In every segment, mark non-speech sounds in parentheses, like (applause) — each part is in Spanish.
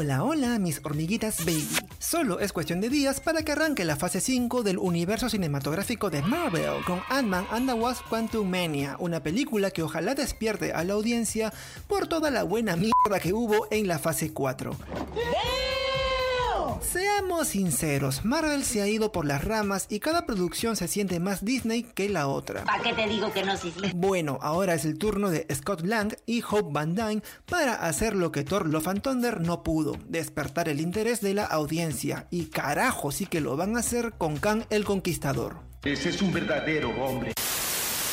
Hola, hola, mis hormiguitas baby. Solo es cuestión de días para que arranque la fase 5 del universo cinematográfico de Marvel con Ant-Man and the Wasp Quantum Mania, una película que ojalá despierte a la audiencia por toda la buena mierda que hubo en la fase 4. Seamos sinceros, Marvel se ha ido por las ramas y cada producción se siente más Disney que la otra. ¿Para qué te digo que no, sí, sí? Bueno, ahora es el turno de Scott Lang y Hope Van Dyne para hacer lo que Thor Love and Thunder no pudo, despertar el interés de la audiencia. Y carajo, sí que lo van a hacer con Kang el Conquistador. Ese es un verdadero hombre.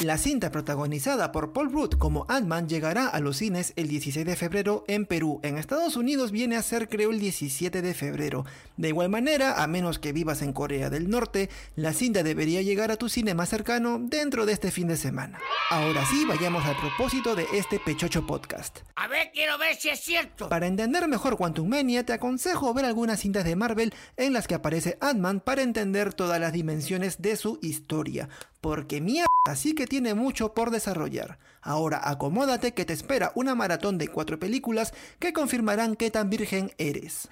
La cinta protagonizada por Paul Rudd como Ant-Man llegará a los cines el 16 de febrero en Perú. En Estados Unidos viene a ser creo el 17 de febrero. De igual manera, a menos que vivas en Corea del Norte, la cinta debería llegar a tu cine más cercano dentro de este fin de semana. Ahora sí, vayamos al propósito de este Pechocho Podcast. A ver, quiero ver si es cierto. Para entender mejor Quantum Mania, te aconsejo ver algunas cintas de Marvel en las que aparece Ant-Man para entender todas las dimensiones de su historia. Porque mierda, sí que tiene mucho por desarrollar. Ahora acomódate que te espera una maratón de cuatro películas que confirmarán qué tan virgen eres.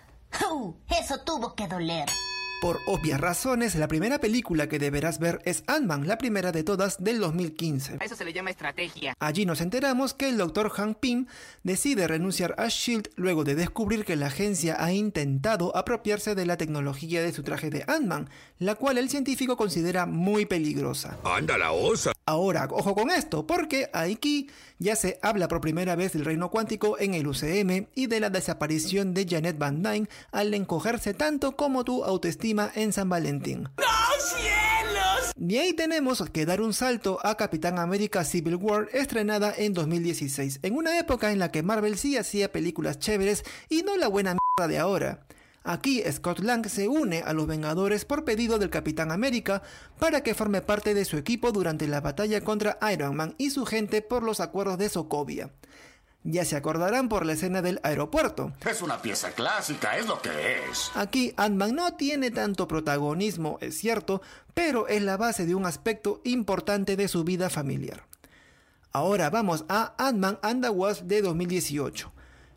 Eso tuvo que doler. Por obvias razones, la primera película que deberás ver es Ant-Man, la primera de todas del 2015. A eso se le llama estrategia. Allí nos enteramos que el Dr. Hank Pym decide renunciar a SHIELD luego de descubrir que la agencia ha intentado apropiarse de la tecnología de su traje de Ant-Man, la cual el científico considera muy peligrosa. ¡Anda la osa! Ahora, ojo con esto, porque aquí ya se habla por primera vez del reino cuántico en el UCM y de la desaparición de Janet Van Dyne al encogerse tanto como tu autoestima en San Valentín. ¡No, cielos! De ahí tenemos que dar un salto a Capitán América Civil War estrenada en 2016, en una época en la que Marvel sí hacía películas chéveres y no la buena mierda de ahora. Aquí Scott Lang se une a los Vengadores por pedido del Capitán América para que forme parte de su equipo durante la batalla contra Iron Man y su gente por los acuerdos de Sokovia. Ya se acordarán por la escena del aeropuerto. Es una pieza clásica, es lo que es. Aquí Ant-Man no tiene tanto protagonismo, es cierto, pero es la base de un aspecto importante de su vida familiar. Ahora vamos a Ant-Man and the Wasp de 2018.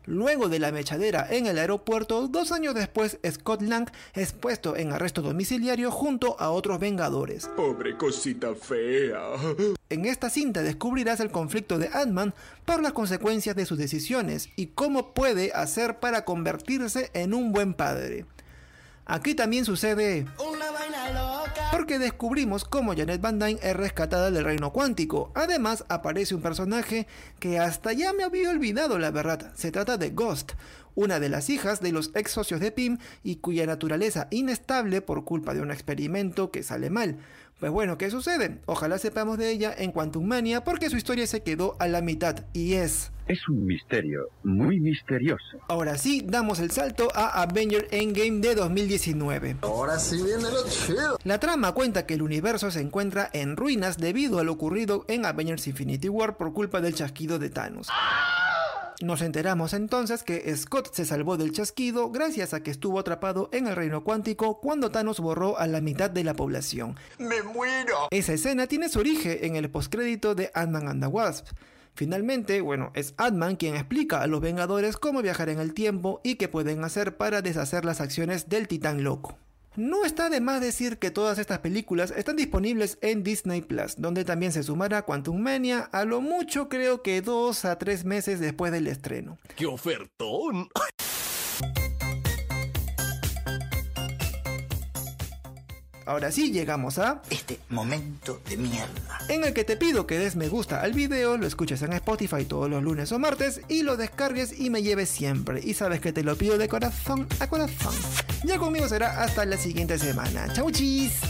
Luego de la mechadera en el aeropuerto, dos años después, Scott Lang es puesto en arresto domiciliario junto a otros Vengadores. Pobre cosita fea. En esta cinta descubrirás el conflicto de Ant-Man por las consecuencias de sus decisiones y cómo puede hacer para convertirse en un buen padre. Aquí también sucede porque descubrimos cómo Janet Van Dyne es rescatada del reino cuántico. Además, aparece un personaje que hasta ya me había olvidado, la verdad. Se trata de Ghost, una de las hijas de los ex socios de Pym y cuya naturaleza inestable por culpa de un experimento que sale mal. Pues bueno, ¿qué sucede? Ojalá sepamos de ella en Quantum Mania porque su historia se quedó a la mitad y es... Es un misterio muy misterioso. Ahora sí, damos el salto a Avenger Endgame de 2019. Ahora sí viene lo chido. La trama cuenta que el universo se encuentra en ruinas debido a lo ocurrido en Avengers Infinity War por culpa del chasquido de Thanos. Nos enteramos entonces que Scott se salvó del chasquido gracias a que estuvo atrapado en el reino cuántico cuando Thanos borró a la mitad de la población. ¡Me muero! Esa escena tiene su origen en el postcrédito de Ant-Man and the Wasp. Finalmente, bueno, es Ant-Man quien explica a los Vengadores cómo viajar en el tiempo y qué pueden hacer para deshacer las acciones del titán loco. No está de más decir que todas estas películas están disponibles en Disney Plus, donde también se sumará Quantum Mania a lo mucho creo que dos a tres meses después del estreno. ¡Qué ofertón! (laughs) Ahora sí llegamos a Este momento de mierda. en el que te pido que des me gusta al video, lo escuches en Spotify todos los lunes o martes y lo descargues y me lleves siempre. Y sabes que te lo pido de corazón a corazón. Ya conmigo será hasta la siguiente semana. Chau chis.